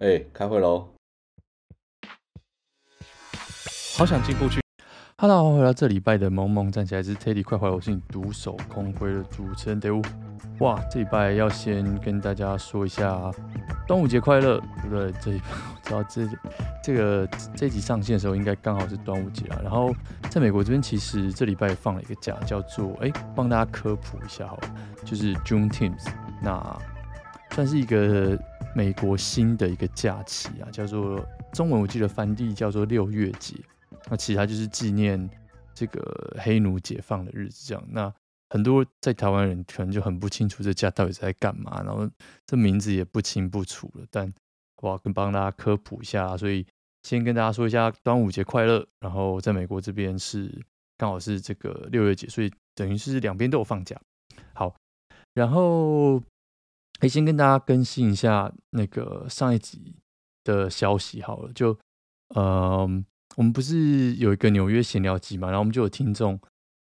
哎、欸，开会喽！好想进步去。Hello，回到这礼拜的萌萌站起来是 Teddy 快回，我是你独守空闺的主持人 d e。哇，这礼拜要先跟大家说一下端午节快乐，对不对？这礼拜 我知道这这个这集上线的时候应该刚好是端午节啊。然后在美国这边，其实这礼拜放了一个假，叫做哎，帮大家科普一下好了，就是 June Teams，那算是一个。美国新的一个假期啊，叫做中文我记得翻译叫做六月节，那其他就是纪念这个黑奴解放的日子。这样，那很多在台湾人可能就很不清楚这假到底在干嘛，然后这名字也不清不楚了。但我要跟帮大家科普一下，所以先跟大家说一下端午节快乐。然后在美国这边是刚好是这个六月节，所以等于是两边都有放假。好，然后。可以先跟大家更新一下那个上一集的消息好了，就呃，我们不是有一个纽约闲聊集嘛，然后我们就有听众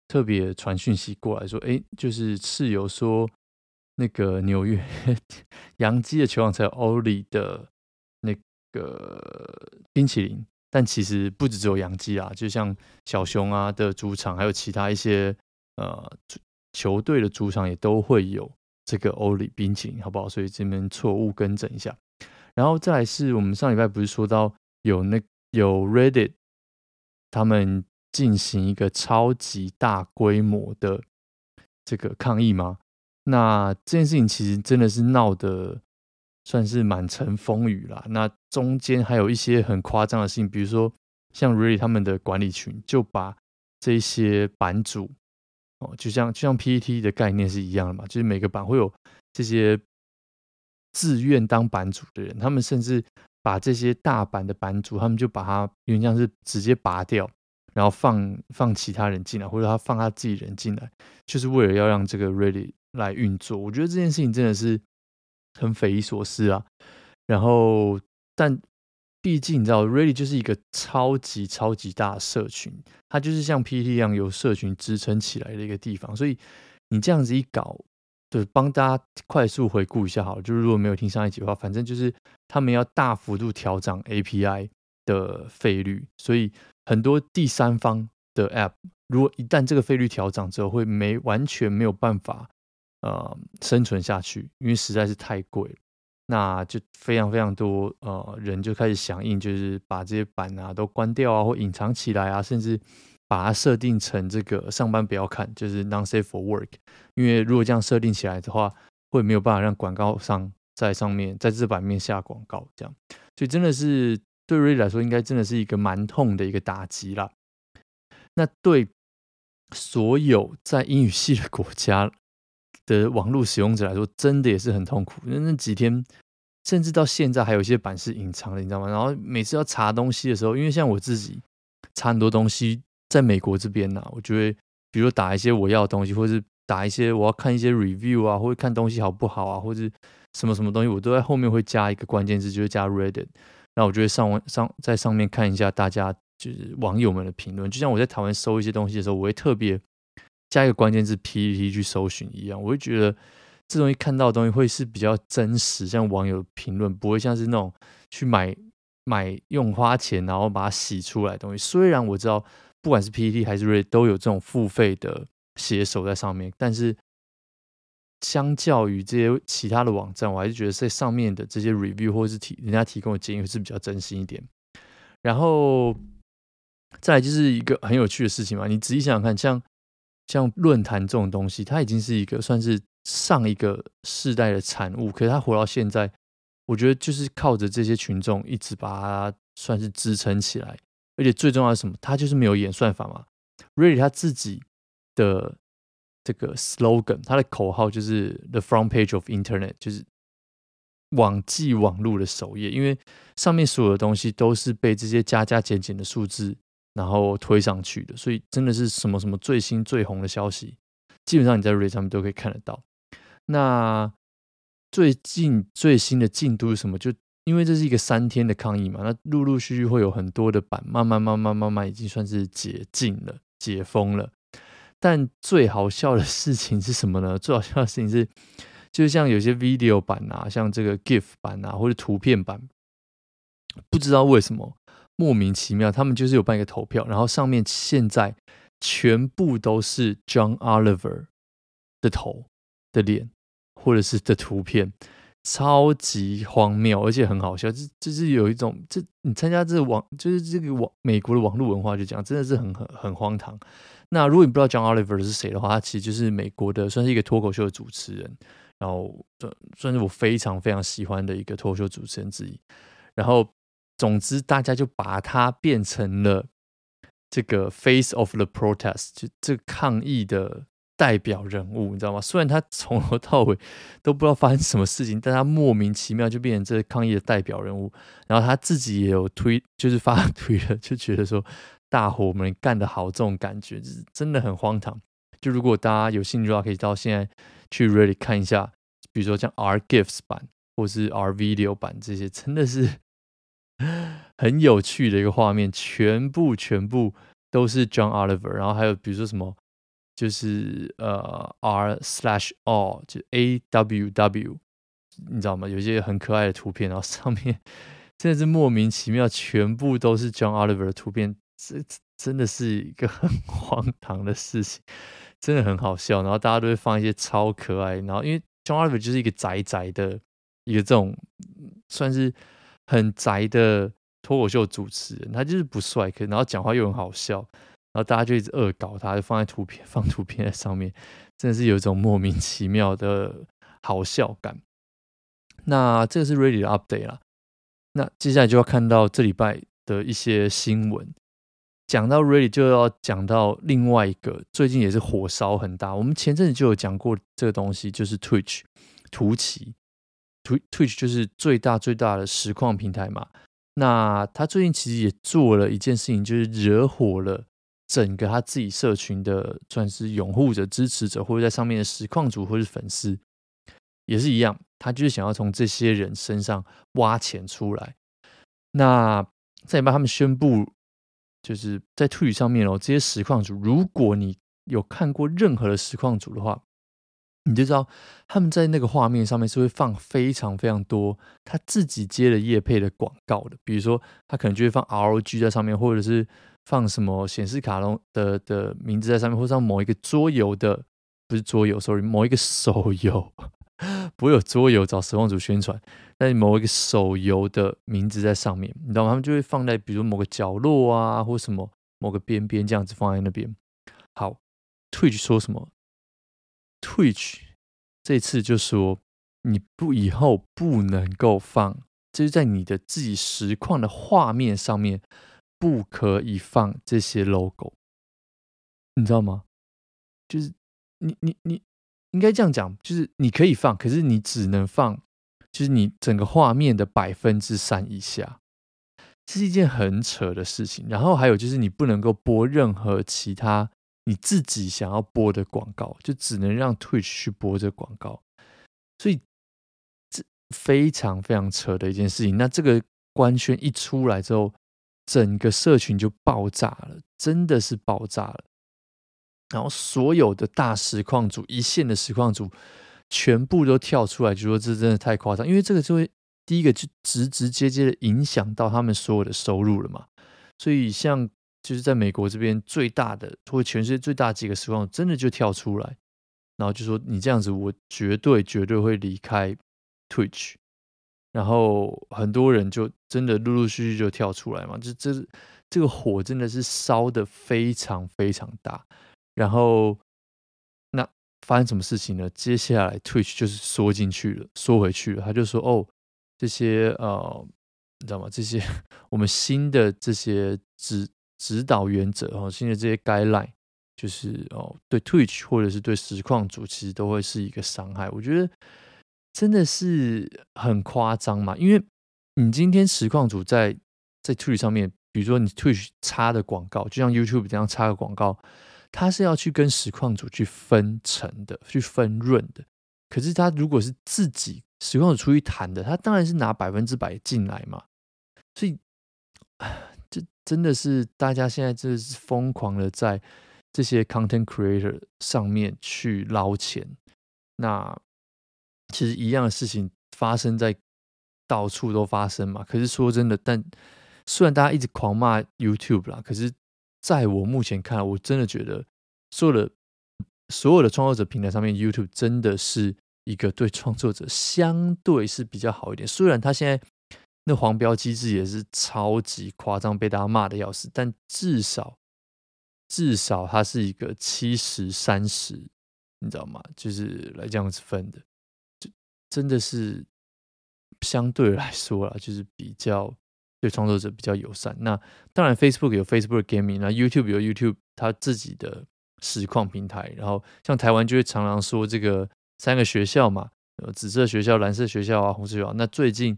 特别传讯息过来说，哎，就是室友说那个纽约 洋基的球场才有欧里的那个冰淇淋，但其实不只只有洋基啊，就像小熊啊的主场，还有其他一些呃球队的主场也都会有。这个欧里冰淇淋好不好？所以这边错误更正一下。然后再来是我们上礼拜不是说到有那有 Reddit 他们进行一个超级大规模的这个抗议吗？那这件事情其实真的是闹得算是满城风雨啦。那中间还有一些很夸张的事情，比如说像 Reddit 他们的管理群就把这些版主。就像就像 PTT 的概念是一样的嘛，就是每个版会有这些自愿当版主的人，他们甚至把这些大版的版主，他们就把他有点像是直接拔掉，然后放放其他人进来，或者他放他自己人进来，就是为了要让这个 Reddit 来运作。我觉得这件事情真的是很匪夷所思啊。然后，但。毕竟你知道，Reddit 就是一个超级超级大的社群，它就是像 PT 一样由社群支撑起来的一个地方。所以你这样子一搞，就帮大家快速回顾一下好了。就是如果没有听上一集的话，反正就是他们要大幅度调整 API 的费率，所以很多第三方的 App，如果一旦这个费率调整之后，会没完全没有办法呃生存下去，因为实在是太贵了。那就非常非常多呃人就开始响应，就是把这些版啊都关掉啊，或隐藏起来啊，甚至把它设定成这个上班不要看，就是 non safe for work。因为如果这样设定起来的话，会没有办法让广告商在上面在这版面下广告，这样，所以真的是对瑞来说，应该真的是一个蛮痛的一个打击啦。那对所有在英语系的国家。的网络使用者来说，真的也是很痛苦。那那几天，甚至到现在，还有一些版是隐藏的，你知道吗？然后每次要查东西的时候，因为像我自己查很多东西，在美国这边呢、我就会比如打一些我要的东西，或者是打一些我要看一些 review 啊，或者看东西好不好啊，或者什么什么东西，我都在后面会加一个关键字，就是加 Reddit。那我就会上网上在上面看一下大家就是网友们的评论。就像我在台湾搜一些东西的时候，我会特别。加一个关键字 PPT 去搜寻一样，我会觉得这东西看到的东西会是比较真实，像网友评论不会像是那种去买买用花钱然后把它洗出来的东西。虽然我知道不管是 PPT 还是 Red 都有这种付费的写手在上面，但是相较于这些其他的网站，我还是觉得在上面的这些 review 或者是提人家提供的建议是比较真心一点。然后再来就是一个很有趣的事情嘛，你仔细想想看，像。像论坛这种东西，它已经是一个算是上一个世代的产物，可是它活到现在，我觉得就是靠着这些群众一直把它算是支撑起来。而且最重要的是什么？它就是没有演算法嘛。Reddit 他自己的这个 slogan，它的口号就是 “the front page of internet”，就是网际网路的首页，因为上面所有的东西都是被这些加加减减的数字。然后推上去的，所以真的是什么什么最新最红的消息，基本上你在 Reddit 上面都可以看得到。那最近最新的进度是什么？就因为这是一个三天的抗议嘛，那陆陆续续会有很多的版，慢慢慢慢慢慢已经算是解禁了、解封了。但最好笑的事情是什么呢？最好笑的事情是，就像有些 video 版啊，像这个 GIF 版啊，或者图片版，不知道为什么莫名其妙，他们就是有办一个投票，然后上面现在全部都是 John Oliver 的头的脸或者是的图片。超级荒谬，而且很好笑，就就是有一种，这你参加这个网，就是这个网美国的网络文化，就讲真的是很很很荒唐。那如果你不知道 John Oliver 是谁的话，他其实就是美国的，算是一个脱口秀的主持人，然后算算是我非常非常喜欢的一个脱口秀主持人之一。然后，总之大家就把他变成了这个 Face of the Protest，就这抗议的。代表人物，你知道吗？虽然他从头到尾都不知道发生什么事情，但他莫名其妙就变成这个抗议的代表人物。然后他自己也有推，就是发 推了，就觉得说大伙们干得好，这种感觉就是真的很荒唐。就如果大家有兴趣的话，可以到现在去 really 看一下，比如说像 R GIFs 版或是 R Video 版这些，真的是 很有趣的一个画面，全部全部都是 John Oliver，然后还有比如说什么。就是呃 r slash all 就 a w w，你知道吗？有一些很可爱的图片，然后上面真的是莫名其妙，全部都是 John Oliver 的图片，这真的是一个很 荒唐的事情，真的很好笑。然后大家都会放一些超可爱，然后因为 John Oliver 就是一个宅宅的一个这种算是很宅的脱口秀主持人，他就是不帅，可然后讲话又很好笑。然后大家就一直恶搞他，就放在图片 放图片在上面，真的是有一种莫名其妙的好笑感。那这个是 Reddit 的 update 啦。那接下来就要看到这礼拜的一些新闻。讲到 Reddit 就要讲到另外一个最近也是火烧很大。我们前阵子就有讲过这个东西，就是 Twitch 图奇。Twitch 就是最大最大的实况平台嘛。那他最近其实也做了一件事情，就是惹火了。整个他自己社群的算是拥护者、支持者，或者在上面的实况主或是粉丝，也是一样，他就是想要从这些人身上挖钱出来。那再帮他们宣布，就是在 Twitch 上面哦，这些实况主，如果你有看过任何的实况主的话，你就知道他们在那个画面上面是会放非常非常多他自己接的业配的广告的，比如说他可能就会放 ROG 在上面，或者是。放什么显示卡龙的的名字在上面，或者某一个桌游的，不是桌游，sorry，某一个手游，不会有桌游找实况组宣传，但是某一个手游的名字在上面，你知道吗？他们就会放在比如某个角落啊，或什么某个边边这样子放在那边。好，Twitch 说什么？Twitch 这次就说你不以后不能够放，就是在你的自己实况的画面上面。不可以放这些 logo，你知道吗？就是你你你应该这样讲，就是你可以放，可是你只能放，就是你整个画面的百分之三以下，这是一件很扯的事情。然后还有就是你不能够播任何其他你自己想要播的广告，就只能让 Twitch 去播这广告。所以这非常非常扯的一件事情。那这个官宣一出来之后，整个社群就爆炸了，真的是爆炸了。然后所有的大实况主、一线的实况主，全部都跳出来就说：“这真的太夸张。”因为这个就会第一个就直直接接的影响到他们所有的收入了嘛。所以像就是在美国这边最大的，或全世界最大几个实况，真的就跳出来，然后就说：“你这样子，我绝对绝对会离开 Twitch。”然后很多人就真的陆陆续续就跳出来嘛，就这这个火真的是烧得非常非常大。然后那发生什么事情呢？接下来 Twitch 就是缩进去了，缩回去了。他就说：“哦，这些呃，你知道吗？这些 我们新的这些指指导原则哦，新的这些 guideline，就是哦，对 Twitch 或者是对实况主，其实都会是一个伤害。我觉得。”真的是很夸张嘛？因为你今天实况主在在 Twitch 上面，比如说你 Twitch 插的广告，就像 YouTube 这样插个广告，他是要去跟实况主去分成的，去分润的。可是他如果是自己实况主出去谈的，他当然是拿百分之百进来嘛。所以，这真的是大家现在真的是疯狂的在这些 Content Creator 上面去捞钱。那。其实一样的事情发生在到处都发生嘛。可是说真的，但虽然大家一直狂骂 YouTube 啦，可是在我目前看来，我真的觉得所有的所有的创作者平台上面，YouTube 真的是一个对创作者相对是比较好一点。虽然他现在那黄标机制也是超级夸张，被大家骂的要死，但至少至少它是一个七十三十，你知道吗？就是来这样子分的，就真的是相对来说啦，就是比较对创作者比较友善。那当然，Facebook 有 Facebook Gaming，那 YouTube 有 YouTube 它自己的实况平台。然后像台湾就会常常说这个三个学校嘛，紫色学校、蓝色学校啊、红色学校。那最近。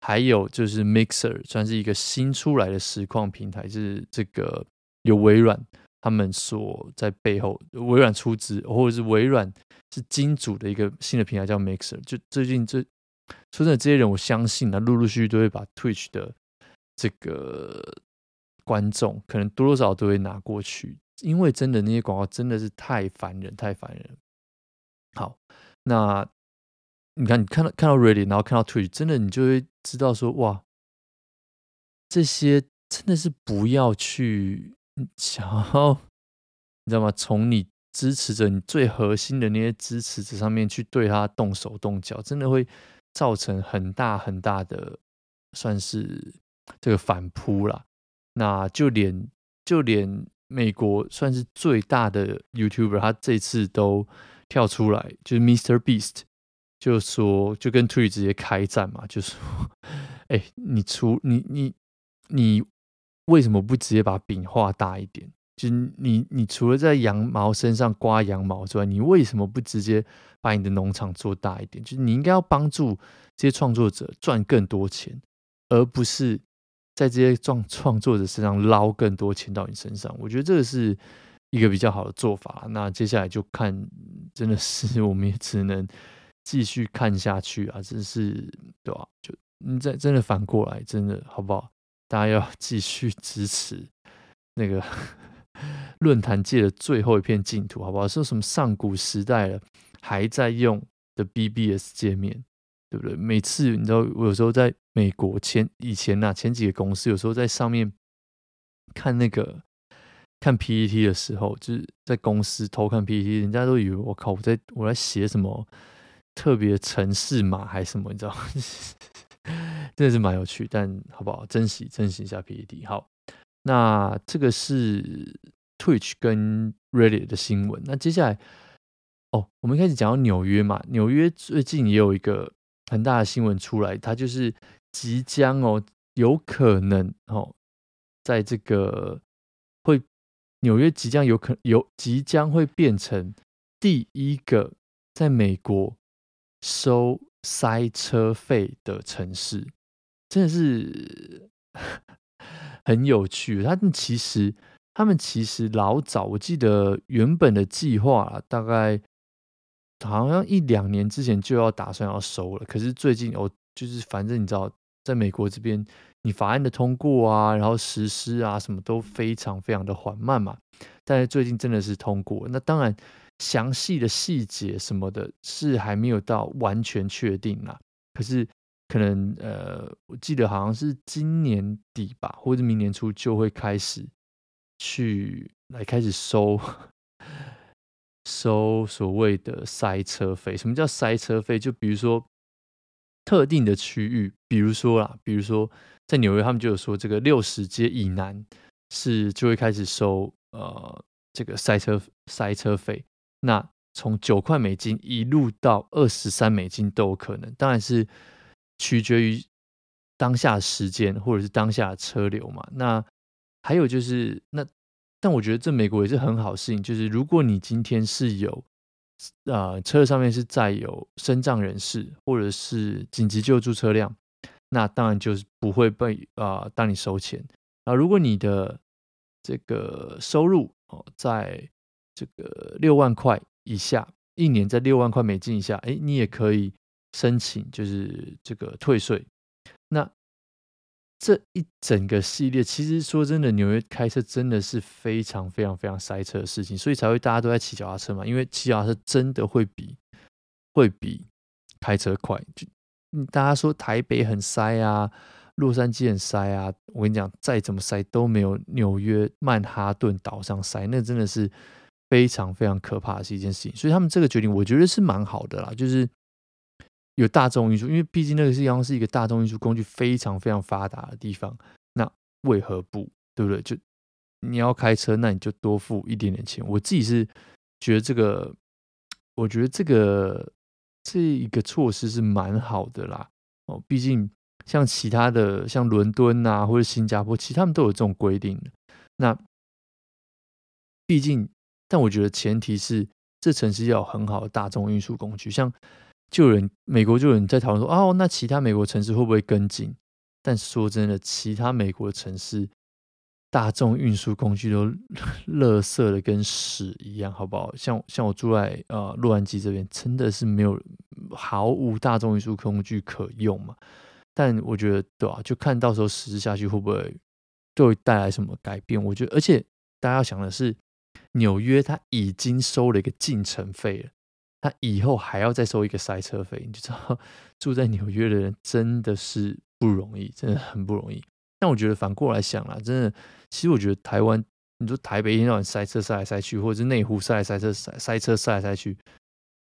还有就是 Mixer，算是一个新出来的实况平台，是这个有微软他们所在背后，微软出资，或者是微软是金主的一个新的平台叫 Mixer。就最近这说真的，这些人我相信啊，陆陆续续都会把 Twitch 的这个观众，可能多多少少都会拿过去，因为真的那些广告真的是太烦人，太烦人。好，那。你看，你看到看到 Reddit，然后看到 Twitch，真的你就会知道说，哇，这些真的是不要去想要，你知道吗？从你支持着，你最核心的那些支持者上面去对他动手动脚，真的会造成很大很大的，算是这个反扑啦。那就连就连美国算是最大的 YouTuber，他这次都跳出来，就是 Mr. Beast。就说就跟 Tui 直接开战嘛，就说，哎，你除你你你为什么不直接把饼画大一点？就你你除了在羊毛身上刮羊毛之外，你为什么不直接把你的农场做大一点？就是你应该要帮助这些创作者赚更多钱，而不是在这些创创作者身上捞更多钱到你身上。我觉得这个是一个比较好的做法。那接下来就看，真的是 我们也只能。继续看下去啊，真是对吧？就你再真的反过来，真的好不好？大家要继续支持那个 论坛界的最后一片净土，好不好？说什么上古时代了，还在用的 BBS 界面，对不对？每次你知道，我有时候在美国前以前呐、啊，前几个公司有时候在上面看那个看 PPT 的时候，就是在公司偷看 PPT，人家都以为我靠，我在我在写什么。特别城市码还是什么，你知道？真的是蛮有趣，但好不好？珍惜珍惜一下 PPT。好，那这个是 Twitch 跟 Reddit 的新闻。那接下来，哦，我们开始讲到纽约嘛。纽约最近也有一个很大的新闻出来，它就是即将哦，有可能哦，在这个会纽约即将有可有即将会变成第一个在美国。收塞车费的城市，真的是 很有趣。他们其实，他们其实老早，我记得原本的计划啊，大概好像一两年之前就要打算要收了。可是最近，哦，就是反正你知道，在美国这边，你法案的通过啊，然后实施啊，什么都非常非常的缓慢嘛。但是最近真的是通过，那当然。详细的细节什么的，是还没有到完全确定啦。可是可能呃，我记得好像是今年底吧，或者明年初就会开始去来开始收收所谓的塞车费。什么叫塞车费？就比如说特定的区域，比如说啦，比如说在纽约，他们就有说这个六十街以南是就会开始收呃这个塞车塞车费。那从九块美金一路到二十三美金都有可能，当然是取决于当下时间或者是当下的车流嘛。那还有就是，那但我觉得这美国也是很好事情，就是如果你今天是有啊、车上面是载有身障人士或者是紧急救助车辆，那当然就是不会被啊、当你收钱啊。如果你的这个收入哦在这个六万块以下，一年在六万块美金以下，哎，你也可以申请，就是这个退税。那这一整个系列，其实说真的，纽约开车真的是非常非常非常塞车的事情，所以才会大家都在骑脚踏车嘛，因为骑脚踏车真的会比会比开车快。就大家说台北很塞啊，洛杉矶很塞啊，我跟你讲，再怎么塞都没有纽约曼哈顿岛上塞，那真的是非常非常可怕的是一件事情。所以他们这个决定，我觉得是蛮好的啦，就是有大众运输，因为毕竟那个地方是一个大众运输工具非常非常发达的地方，那为何不，对不对？就你要开车，那你就多付一点点钱。我自己是觉得这个。我觉得这个这一个措施是蛮好的啦，哦，毕竟像其他的像伦敦啊或者新加坡，其实他们都有这种规定的。那毕竟，但我觉得前提是这城市要有很好的大众运输工具。像就有人美国就有人在讨论说，哦，那其他美国城市会不会跟进？但说真的，其他美国城市。大众运输工具都 垃圾的跟屎一样，好不好？像像我住在呃洛杉矶这边，真的是没有毫无大众运输工具可用嘛。但我觉得对啊，就看到时候实施下去会不会对会带来什么改变？我觉得，而且大家要想的是，纽约它已经收了一个进城费了，它以后还要再收一个塞车费，你就知道 住在纽约的人真的是不容易，真的很不容易。但我觉得反过来想啦，真的，其实我觉得台湾，你说台北一天到晚塞车塞来塞去，或者是内湖塞来塞车塞塞车塞来塞去，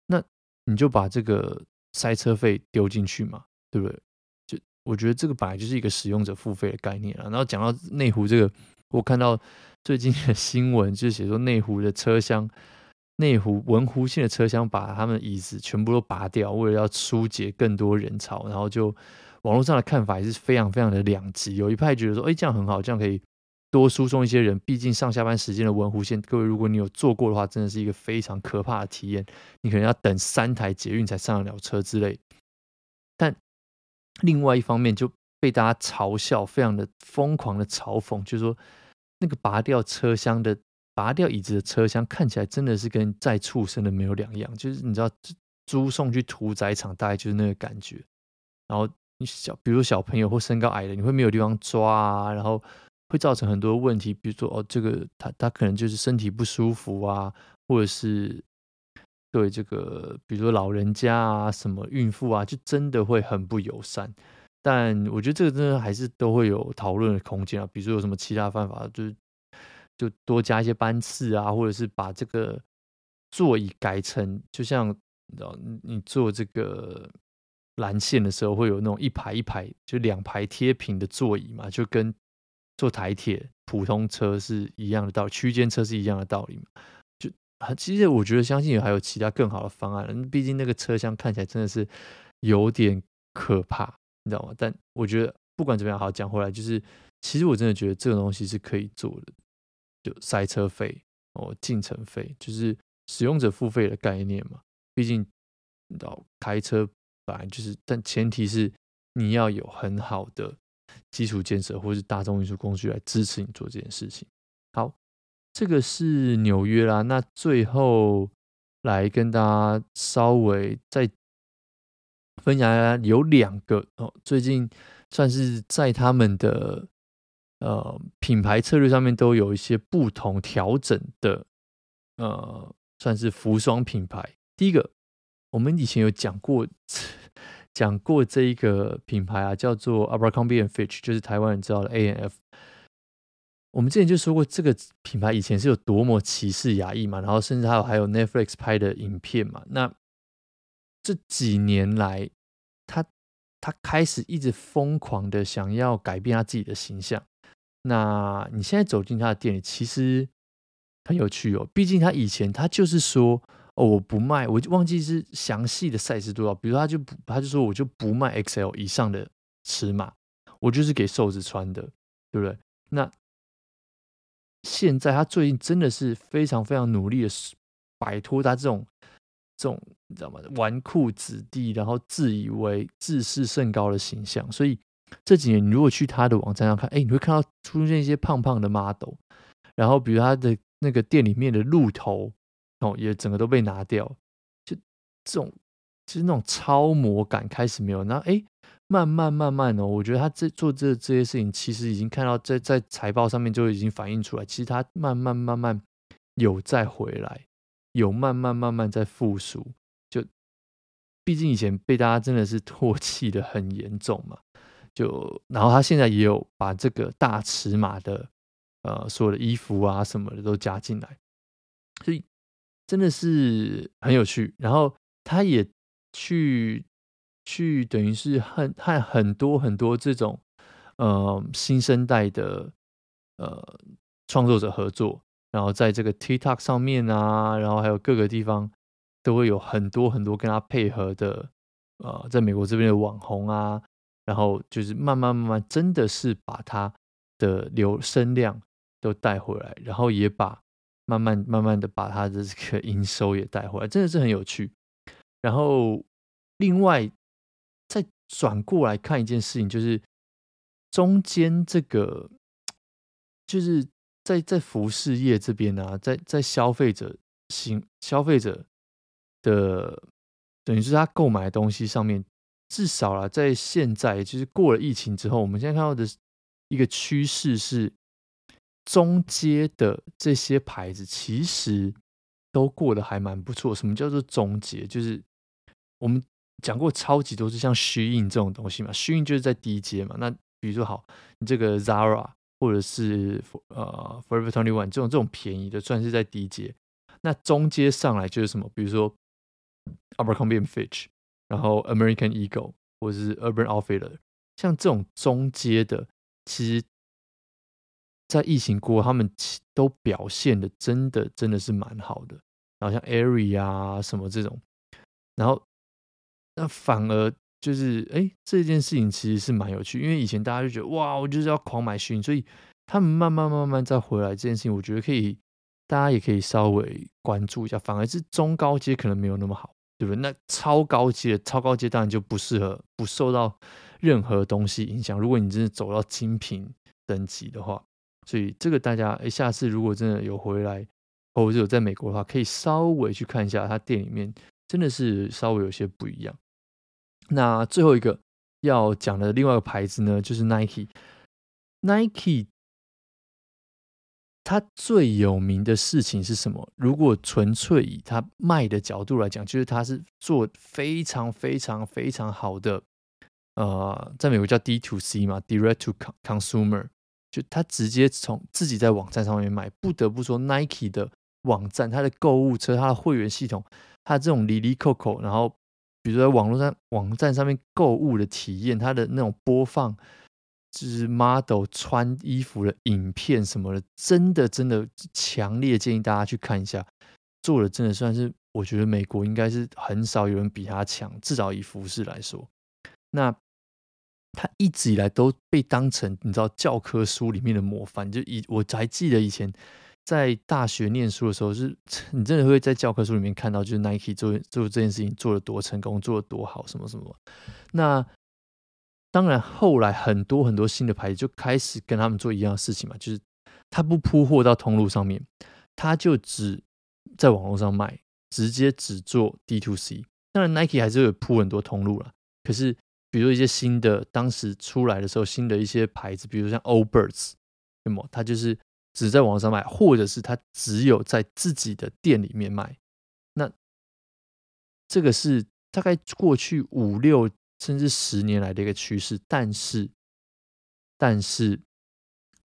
那你就把这个塞车费丢进去嘛，对不对？就我觉得这个本来就是一个使用者付费的概念了。然后讲到内湖这个，我看到最近的新闻就是写说内湖的车厢，内湖文湖线的车厢把他们的椅子全部都拔掉，为了要疏解更多人潮，然后就。网络上的看法也是非常非常的两极，有一派觉得说，哎，这样很好，这样可以多输送一些人。毕竟上下班时间的文湖线，各位如果你有坐过的话，真的是一个非常可怕的体验。你可能要等三台捷运才上得了车之类。但另外一方面就被大家嘲笑，非常的疯狂的嘲讽，就是说那个拔掉车厢的、拔掉椅子的车厢，看起来真的是跟在畜生的没有两样。就是你知道，租送去屠宰场，大概就是那个感觉。然后。你小，比如小朋友或身高矮的，你会没有地方抓啊，然后会造成很多问题。比如说，哦，这个他他可能就是身体不舒服啊，或者是对这个，比如说老人家啊，什么孕妇啊，就真的会很不友善。但我觉得这个真的还是都会有讨论的空间啊。比如说有什么其他办法，就是就多加一些班次啊，或者是把这个座椅改成，就像你知道，你坐这个。蓝线的时候会有那种一排一排，就两排贴平的座椅嘛，就跟坐台铁普通车是一样的道，区间车是一样的道理嘛。就其实我觉得，相信还有其他更好的方案。毕竟那个车厢看起来真的是有点可怕，你知道吗？但我觉得不管怎么样，好讲回来，就是其实我真的觉得这个东西是可以做的，就塞车费哦，进城费，就是使用者付费的概念嘛。毕竟你知道开车。本来就是，但前提是你要有很好的基础建设，或是大众运输工具来支持你做这件事情。好，这个是纽约啦。那最后来跟大家稍微再分享，有两个哦，最近算是在他们的呃品牌策略上面都有一些不同调整的呃，算是服装品牌。第一个。我们以前有讲过，讲过这一个品牌啊，叫做 Abercrombie and Fitch，就是台湾人知道的 A N F。我们之前就说过，这个品牌以前是有多么歧视亚裔嘛，然后甚至还有还有 Netflix 拍的影片嘛。那这几年来，他他开始一直疯狂的想要改变他自己的形象。那你现在走进他的店里，其实很有趣哦。毕竟他以前他就是说。哦，我不卖，我就忘记是详细的 size 多少。比如他就不，他就说我就不卖 XL 以上的尺码，我就是给瘦子穿的，对不对？那现在他最近真的是非常非常努力的摆脱他这种这种你知道吗？纨绔子弟，然后自以为自视甚高的形象。所以这几年你如果去他的网站上看，哎，你会看到出现一些胖胖的 model，然后比如他的那个店里面的鹿头。哦，也整个都被拿掉，就这种，其实那种超模感开始没有。那哎，慢慢慢慢哦，我觉得他这做这这些事情，其实已经看到在在财报上面就已经反映出来，其实他慢慢慢慢有再回来，有慢慢慢慢在复苏。就毕竟以前被大家真的是 唾弃的很严重嘛。就然后他现在也有把这个大尺码的呃所有的衣服啊什么的都加进来，所以真的是很有趣。然后他也去去等于是和和很多很多这种呃新生代的呃创作者合作，然后在这个 TikTok 上面啊，然后还有各个地方都会有很多很多跟他配合的呃在美国这边的网红啊。然后就是慢慢慢慢，真的是把他的流声量都带回来，然后也把慢慢慢慢的把他的这个营收也带回来，真的是很有趣。然后另外再转过来看一件事情，就是中间这个就是在在服饰业这边啊，在在消费者行消费者的等于是他购买的东西上面。至少啦，在现在就是过了疫情之后，我们现在看到的一个趋势是，中阶的这些牌子其实都过得还蛮不错。什么叫做中阶？就是我们讲过超级多，是像虚印这种东西嘛虚印就是在低阶嘛。那比如说好，你这个 Zara 或者是呃 Forever Twenty One 这种这种便宜的，算是在低阶。那中阶上来就是什么？比如说 Abercrombie and Fitch。然后 American Eagle 或者是 Urban Outfitter，像这种中阶的，其实，在疫情过，他们都表现的真的真的是蛮好的。然后像 Aerie 啊什么这种，然后那反而就是，哎，这件事情其实是蛮有趣，因为以前大家就觉得哇，我就是要狂买 Shein，所以他们慢慢慢慢再回来这件事情，我觉得可以，大家也可以稍微关注一下。反而是中高阶可能没有那么好。对不对？那超高阶超高阶当然就不适合，不受到任何东西影响。如果你真的走到精品等级的话，所以这个大家哎，下次如果真的有回来，或者有在美国的话，可以稍微去看一下，他店里面真的是稍微有些不一样。那最后一个要讲的另外一个牌子呢，就是 Nike。Nike。它最有名的事情是什么？如果纯粹以它卖的角度来讲，就是它是做非常非常非常好的，呃，在美国叫 D to C 嘛，Direct to Consumer，就它直接从自己在网站上面卖。不得不说，Nike 的网站、它的购物车、它的会员系统、它这种里里扣扣，然后比如说在网络上网站上面购物的体验，它的那种播放。就是 model 穿衣服的影片什么的，真的真的强烈建议大家去看一下，做的真的算是我觉得美国应该是很少有人比他强，至少以服饰来说。那他一直以来都被当成你知道教科书里面的模范，就以我还记得以前在大学念书的时候，是 你真的会在教科书里面看到，就是 Nike 做做这件事情做得多成功，做得多好，什么什么。那当然，后来很多很多新的牌子就开始跟他们做一样的事情嘛，就是他不铺货到通路上面，他就只在网络上卖，直接只做 D two C。当然，Nike 还是有铺很多通路了。可是，比如一些新的，当时出来的时候，新的一些牌子，比如像 Old Birds，那么他就是只在网上卖，或者是他只有在自己的店里面卖。那这个是大概过去五六。甚至十年来的一个趋势，但是，但是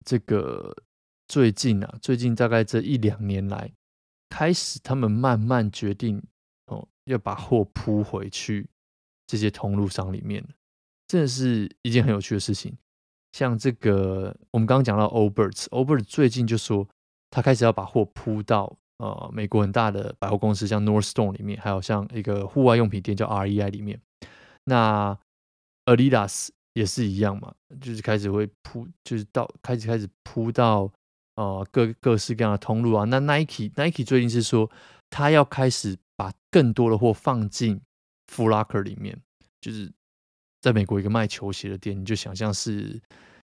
这个最近啊，最近大概这一两年来，开始他们慢慢决定哦，要把货铺回去这些通路商里面，这是一件很有趣的事情。像这个，我们刚刚讲到 Oberts，Oberts 最近就说他开始要把货铺到呃美国很大的百货公司，像 Nordstrom 里面，还有像一个户外用品店叫 REI 里面。那 Adidas 也是一样嘛，就是开始会铺，就是到开始开始铺到呃各各式各样的通路啊。那 Nike Nike 最近是说，他要开始把更多的货放进 Flocker 里面，就是在美国一个卖球鞋的店，你就想象是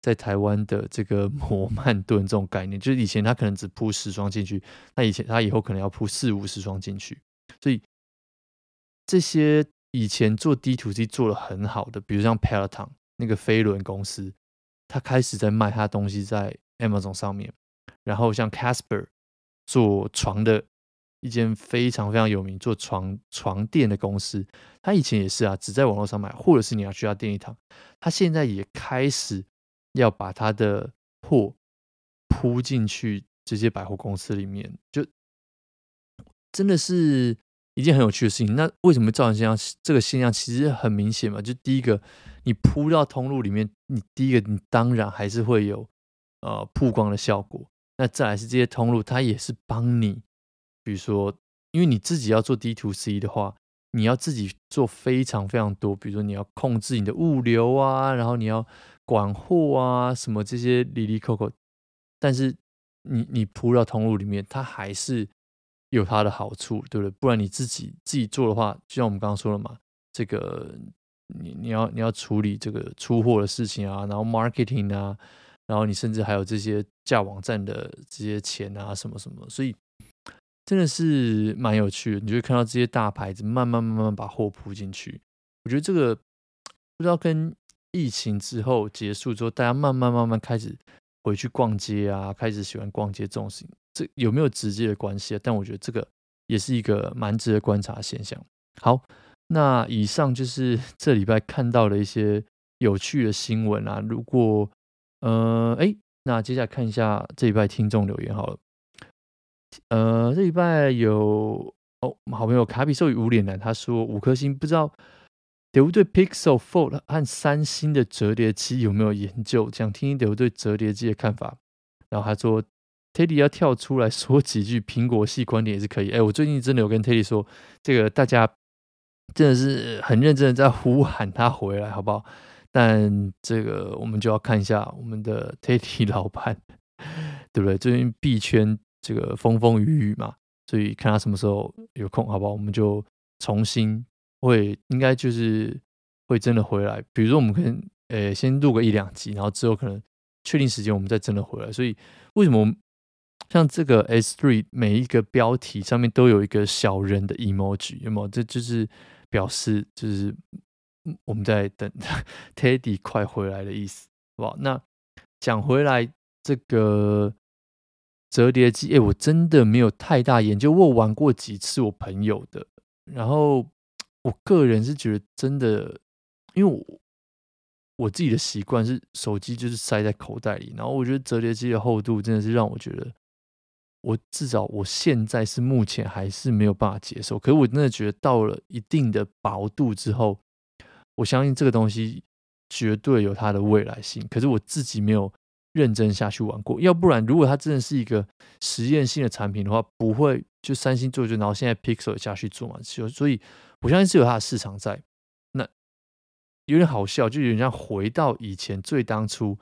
在台湾的这个 摩曼顿这种概念，就是以前他可能只铺十双进去，那以前他以后可能要铺四五十双进去，所以这些。以前做 D to C 做的很好的，比如像 Peloton 那个飞轮公司，他开始在卖他的东西在 Amazon 上面。然后像 Casper 做床的一间非常非常有名做床床垫的公司，他以前也是啊，只在网络上买，或者是你要去他店里躺，他现在也开始要把他的货铺进去这些百货公司里面，就真的是一件很有趣的事情。那为什么造成现象？这个现象其实很明显嘛，就第一个，你铺到通路里面，你第一个你当然还是会有呃曝光的效果。那再来是这些通路，它也是帮你。比如说，因为你自己要做 D to C 的话，你要自己做非常非常多。比如说，你要控制你的物流啊，然后你要管货啊，什么这些哩哩扣扣。但是你你铺到通路里面，它还是有它的好处，对不对？不然你自己自己做的话，就像我们刚刚说了嘛，这个你你要你要处理这个出货的事情啊，然后 marketing 啊，然后你甚至还有这些架网站的这些钱啊，什么什么，所以。真的是蛮有趣的，你就会看到这些大牌子慢慢慢慢把货铺进去。我觉得这个不知道跟疫情之后结束之后，大家慢慢慢慢开始回去逛街啊，开始喜欢逛街这种事情，这有没有直接的关系啊？但我觉得这个也是一个蛮值得观察的现象。好，那以上就是 这礼拜看到的一些有趣的新闻啊。如果呃哎，那接下来看一下这礼拜听众留言好了。呃，这礼拜有哦，好朋友卡比兽与无脸男，他说五颗星，不知道德乌对 Pixel Fold 和三星的折叠机有没有研究？想听听德乌对折叠机的看法。然后他说 Teddy 要跳出来说几句苹果系观点也是可以。哎，我最近真的有跟 Teddy 说，这个大家真的是很认真的在呼喊他回来，好不好？但这个我们就要看一下我们的 Teddy 老板，对不对？最近币圈。这个风风雨雨嘛，所以看他什么时候有空，好不好？我们就重新会，应该就是会真的回来。比如说，我们可能呃先录个一两集，然后之后可能确定时间，我们再真的回来。所以为什么像这个 S Three 每一个标题上面都有一个小人的 emoji？有没有？这就是表示就是我们在等 Teddy 快回来的意思，好不好？那讲回来这个。折叠机，哎，我真的没有太大研究，我玩过几次我朋友的，然后我个人是觉得真的，因为我我自己的习惯是手机就是塞在口袋里，然后我觉得折叠机的厚度真的是让我觉得，我至少我现在是目前还是没有办法接受，可是我真的觉得到了一定的薄度之后，我相信这个东西绝对有它的未来性，可是我自己没有。认真下去玩过，要不然如果它真的是一个实验性的产品的话，不会就三星做就，然后现在 Pixel 下去做嘛，就所以我相信是有它的市场在。那有点好笑，就有点像回到以前最当初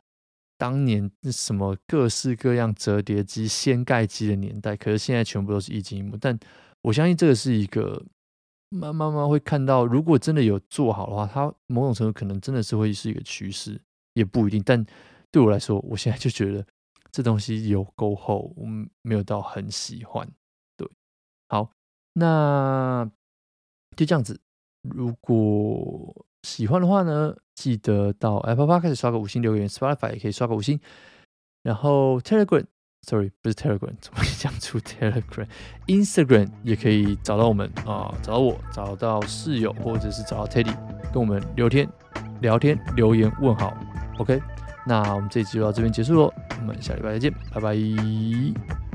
当年什么各式各样折叠机、掀盖机的年代，可是现在全部都是一镜一幕。但我相信这个是一个慢慢慢会看到，如果真的有做好的话，它某种程度可能真的是会是一个趋势，也不一定，但。对我来说，我现在就觉得这东西有够厚，我们没有到很喜欢。对，好，那就这样子。如果喜欢的话呢，记得到 Apple Park 开始刷个五星留言，Spotify 也可以刷个五星。然后 Telegram，Sorry，不是 Telegram，怎么讲出 Telegram？Instagram 也可以找到我们啊，找到我，找到室友，或者是找到 Teddy，跟我们聊天、聊天、留言问好。OK。那我们这一集就到这边结束喽，我们下礼拜再见，拜拜。